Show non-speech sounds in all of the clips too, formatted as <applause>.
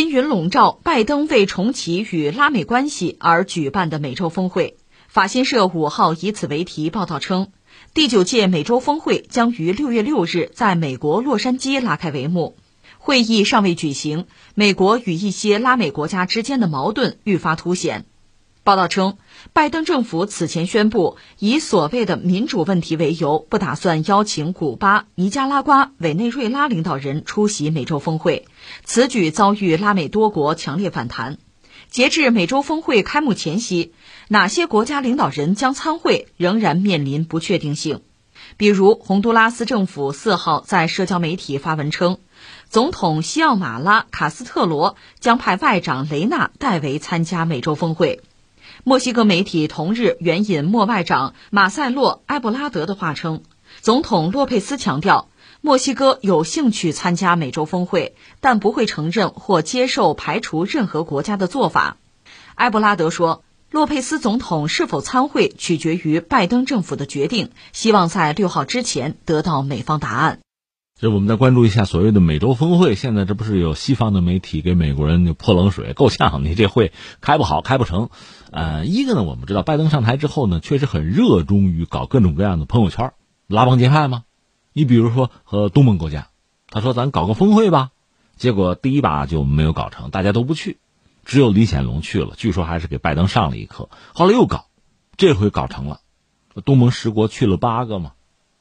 阴云笼罩拜登为重启与拉美关系而举办的美洲峰会。法新社五号以此为题报道称，第九届美洲峰会将于六月六日在美国洛杉矶拉开帷幕。会议尚未举行，美国与一些拉美国家之间的矛盾愈发凸显。报道称，拜登政府此前宣布，以所谓的民主问题为由，不打算邀请古巴、尼加拉瓜、委内瑞拉领导人出席美洲峰会。此举遭遇拉美多国强烈反弹。截至美洲峰会开幕前夕，哪些国家领导人将参会，仍然面临不确定性。比如，洪都拉斯政府四号在社交媒体发文称，总统西奥马拉·卡斯特罗将派外长雷纳代为参加美洲峰会。墨西哥媒体同日援引莫外长马塞洛·埃布拉德的话称，总统洛佩斯强调，墨西哥有兴趣参加美洲峰会，但不会承认或接受排除任何国家的做法。埃布拉德说，洛佩斯总统是否参会取决于拜登政府的决定，希望在六号之前得到美方答案。这我们再关注一下所谓的美洲峰会。现在这不是有西方的媒体给美国人就泼冷水，够呛你这会开不好，开不成。呃，一个呢，我们知道拜登上台之后呢，确实很热衷于搞各种各样的朋友圈，拉帮结派嘛。你比如说和东盟国家，他说咱搞个峰会吧，结果第一把就没有搞成，大家都不去，只有李显龙去了，据说还是给拜登上了一课。后来又搞，这回搞成了，东盟十国去了八个嘛。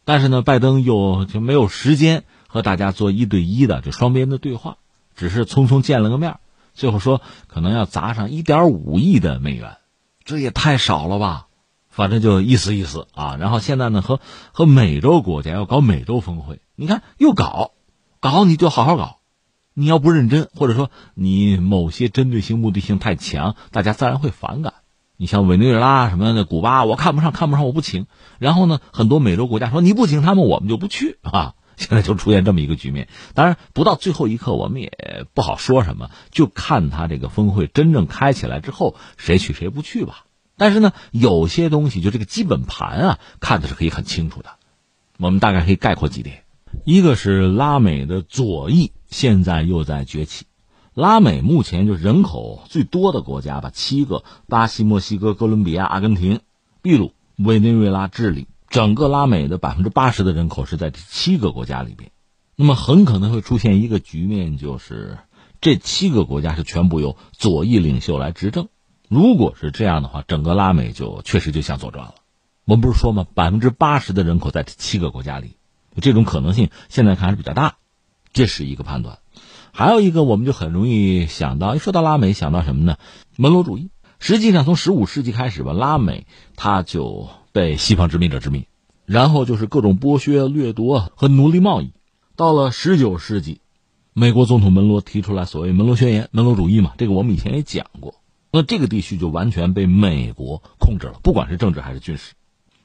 但是呢，拜登又就没有时间和大家做一对一的这双边的对话，只是匆匆见了个面，最后说可能要砸上一点五亿的美元，这也太少了吧？反正就意思意思啊。然后现在呢，和和美洲国家要搞美洲峰会，你看又搞，搞你就好好搞，你要不认真，或者说你某些针对性、目的性太强，大家自然会反感。你像委内瑞拉什么的，古巴我看不上，看不上我不请。然后呢，很多美洲国家说你不请他们，我们就不去 <laughs> 啊。现在就出现这么一个局面。当然，不到最后一刻，我们也不好说什么，就看他这个峰会真正开起来之后，谁去谁不去吧。但是呢，有些东西就这个基本盘啊，看的是可以很清楚的。我们大概可以概括几点：一个是拉美的左翼现在又在崛起。拉美目前就人口最多的国家吧，七个：巴西、墨西哥、哥伦比亚、阿根廷、秘鲁、委内瑞拉、智利。整个拉美的百分之八十的人口是在这七个国家里边。那么很可能会出现一个局面，就是这七个国家是全部由左翼领袖来执政。如果是这样的话，整个拉美就确实就向左转了。我们不是说吗？百分之八十的人口在这七个国家里，这种可能性现在看还是比较大。这是一个判断。还有一个，我们就很容易想到，一说到拉美，想到什么呢？门罗主义。实际上，从十五世纪开始吧，拉美它就被西方殖民者殖民，然后就是各种剥削、掠夺和奴隶贸易。到了十九世纪，美国总统门罗提出来所谓“门罗宣言”，门罗主义嘛，这个我们以前也讲过。那这个地区就完全被美国控制了，不管是政治还是军事。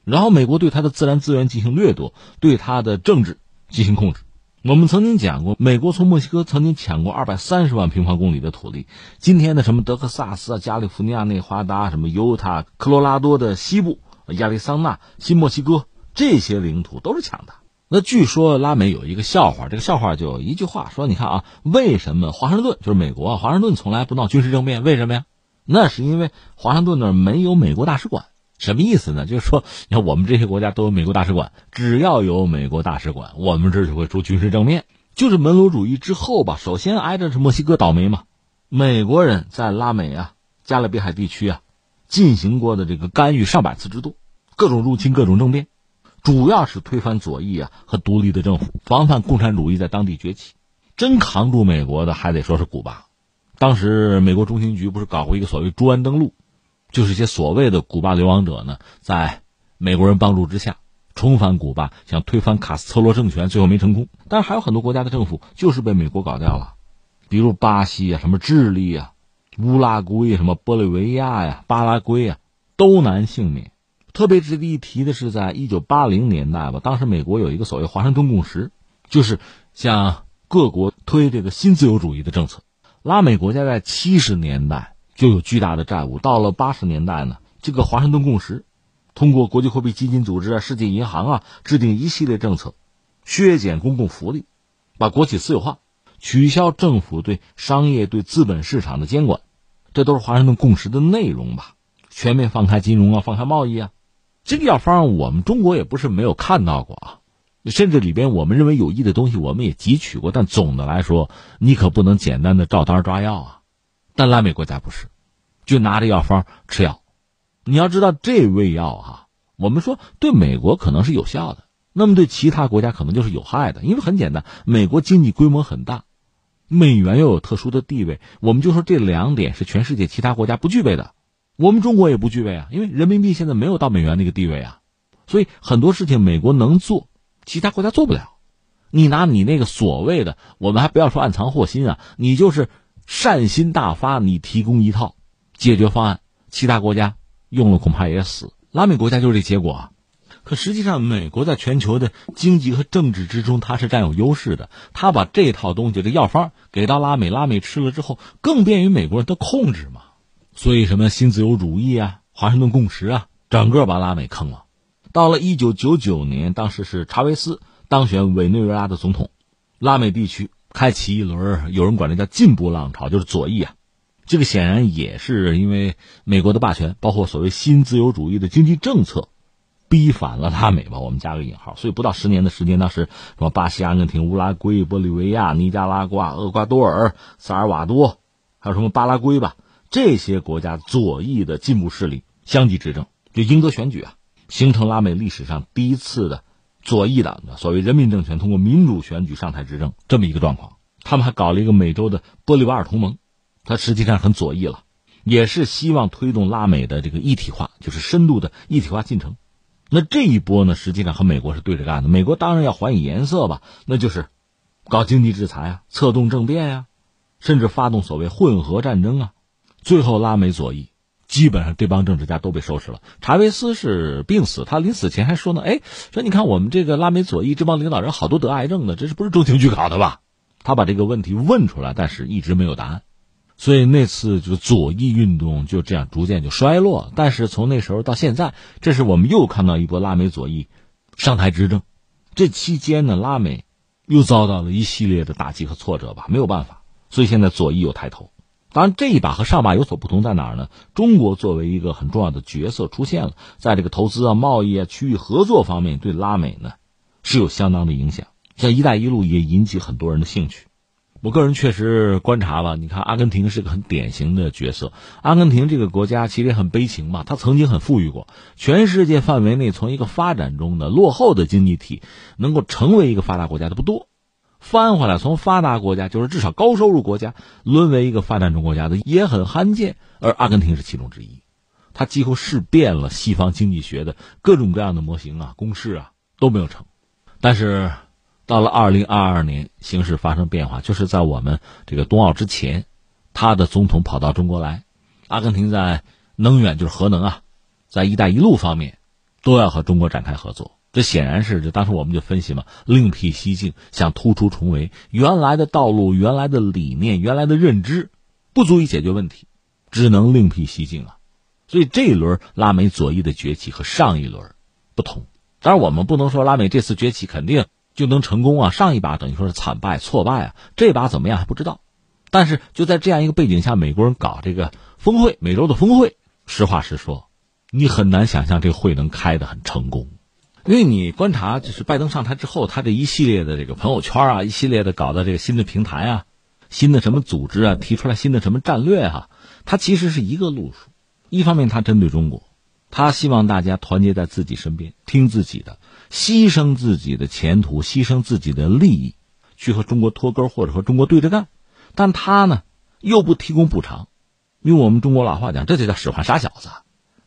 然后，美国对它的自然资源进行掠夺，对它的政治进行控制。我们曾经讲过，美国从墨西哥曾经抢过二百三十万平方公里的土地。今天的什么德克萨斯啊、加利福尼亚、内华达、什么犹他、科罗拉多的西部、亚利桑那、新墨西哥这些领土都是抢的。那据说拉美有一个笑话，这个笑话就一句话说：你看啊，为什么华盛顿就是美国？华盛顿从来不闹军事政变，为什么呀？那是因为华盛顿那儿没有美国大使馆。什么意思呢？就是说，你看我们这些国家都有美国大使馆，只要有美国大使馆，我们这就会出军事正面。就是门罗主义之后吧，首先挨着是墨西哥倒霉嘛。美国人在拉美啊、加勒比海地区啊，进行过的这个干预上百次之多，各种入侵、各种政变，主要是推翻左翼啊和独立的政府，防范共产主义在当地崛起。真扛住美国的还得说是古巴，当时美国中情局不是搞过一个所谓朱安登陆。就是一些所谓的古巴流亡者呢，在美国人帮助之下重返古巴，想推翻卡斯特罗政权，最后没成功。但是还有很多国家的政府就是被美国搞掉了，比如巴西啊、什么智利啊、乌拉圭、什么玻利维亚呀、巴拉圭啊，都难幸免。特别值得一提的是，在一九八零年代吧，当时美国有一个所谓华盛顿共识，就是向各国推这个新自由主义的政策。拉美国家在七十年代。就有巨大的债务。到了八十年代呢，这个华盛顿共识，通过国际货币基金组织啊、世界银行啊，制定一系列政策，削减公共福利，把国企私有化，取消政府对商业、对资本市场的监管，这都是华盛顿共识的内容吧？全面放开金融啊，放开贸易啊，这个药方我们中国也不是没有看到过啊，甚至里边我们认为有益的东西，我们也汲取过。但总的来说，你可不能简单的照单抓药啊。但拉美国家不是，就拿着药方吃药。你要知道，这味药哈，我们说对美国可能是有效的，那么对其他国家可能就是有害的，因为很简单，美国经济规模很大。美元又有特殊的地位，我们就说这两点是全世界其他国家不具备的，我们中国也不具备啊，因为人民币现在没有到美元那个地位啊，所以很多事情美国能做，其他国家做不了。你拿你那个所谓的，我们还不要说暗藏祸心啊，你就是善心大发，你提供一套解决方案，其他国家用了恐怕也死。拉美国家就是这结果啊。可实际上，美国在全球的经济和政治之中，它是占有优势的。他把这套东西，这药方给到拉美，拉美吃了之后，更便于美国人的控制嘛。所以，什么新自由主义啊、华盛顿共识啊，整个把拉美坑了。到了一九九九年，当时是查韦斯当选委内瑞拉的总统，拉美地区开启一轮，有人管这叫进步浪潮，就是左翼啊。这个显然也是因为美国的霸权，包括所谓新自由主义的经济政策。逼反了拉美吧，我们加个引号。所以不到十年的时间，当时什么巴西、阿根廷、乌拉圭、玻利维亚、尼加拉瓜、厄瓜多尔、萨尔瓦多，还有什么巴拉圭吧，这些国家左翼的进步势力相继执政，就赢得选举啊，形成拉美历史上第一次的左翼党的所谓人民政权通过民主选举上台执政这么一个状况。他们还搞了一个美洲的玻利瓦尔同盟，它实际上很左翼了，也是希望推动拉美的这个一体化，就是深度的一体化进程。那这一波呢，实际上和美国是对着干的。美国当然要还以颜色吧，那就是搞经济制裁啊，策动政变呀，甚至发动所谓混合战争啊。最后拉美左翼基本上这帮政治家都被收拾了。查韦斯是病死，他临死前还说呢：“哎，说你看我们这个拉美左翼这帮领导人好多得癌症的，这是不是中情局搞的吧？”他把这个问题问出来，但是一直没有答案。所以那次就左翼运动就这样逐渐就衰落，但是从那时候到现在，这是我们又看到一波拉美左翼上台执政。这期间呢，拉美又遭到了一系列的打击和挫折吧，没有办法。所以现在左翼又抬头。当然，这一把和上把有所不同在哪儿呢？中国作为一个很重要的角色出现了，在这个投资啊、贸易啊、区域合作方面，对拉美呢是有相当的影响。像“一带一路”也引起很多人的兴趣。我个人确实观察吧，你看阿根廷是个很典型的角色。阿根廷这个国家其实很悲情嘛，它曾经很富裕过，全世界范围内从一个发展中的落后的经济体，能够成为一个发达国家的不多。翻回来从发达国家，就是至少高收入国家，沦为一个发展中国家的也很罕见。而阿根廷是其中之一，它几乎试遍了西方经济学的各种各样的模型啊、公式啊都没有成，但是。到了二零二二年，形势发生变化，就是在我们这个冬奥之前，他的总统跑到中国来，阿根廷在能源就是核能啊，在“一带一路”方面都要和中国展开合作。这显然是就当时我们就分析嘛，另辟蹊径，想突出重围，原来的道路、原来的理念、原来的认知不足以解决问题，只能另辟蹊径啊。所以这一轮拉美左翼的崛起和上一轮不同。当然，我们不能说拉美这次崛起肯定。就能成功啊！上一把等于说是惨败挫败啊，这把怎么样还不知道。但是就在这样一个背景下，美国人搞这个峰会，美洲的峰会，实话实说，你很难想象这个会能开得很成功。因为你观察，就是拜登上台之后，他这一系列的这个朋友圈啊，一系列的搞的这个新的平台啊，新的什么组织啊，提出来新的什么战略啊，他其实是一个路数。一方面，他针对中国。他希望大家团结在自己身边，听自己的，牺牲自己的前途，牺牲自己的利益，去和中国脱钩或者和中国对着干。但他呢，又不提供补偿，用我们中国老话讲，这就叫使唤傻小子。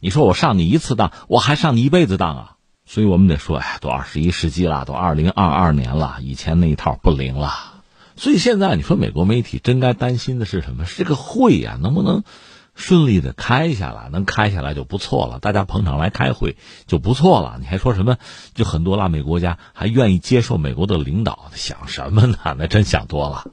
你说我上你一次当，我还上你一辈子当啊！所以我们得说，哎，都二十一世纪了，都二零二二年了，以前那一套不灵了。所以现在你说美国媒体真该担心的是什么？是这个会呀，能不能？顺利的开下来，能开下来就不错了。大家捧场来开会就不错了。你还说什么？就很多拉美国家还愿意接受美国的领导，想什么呢？那真想多了。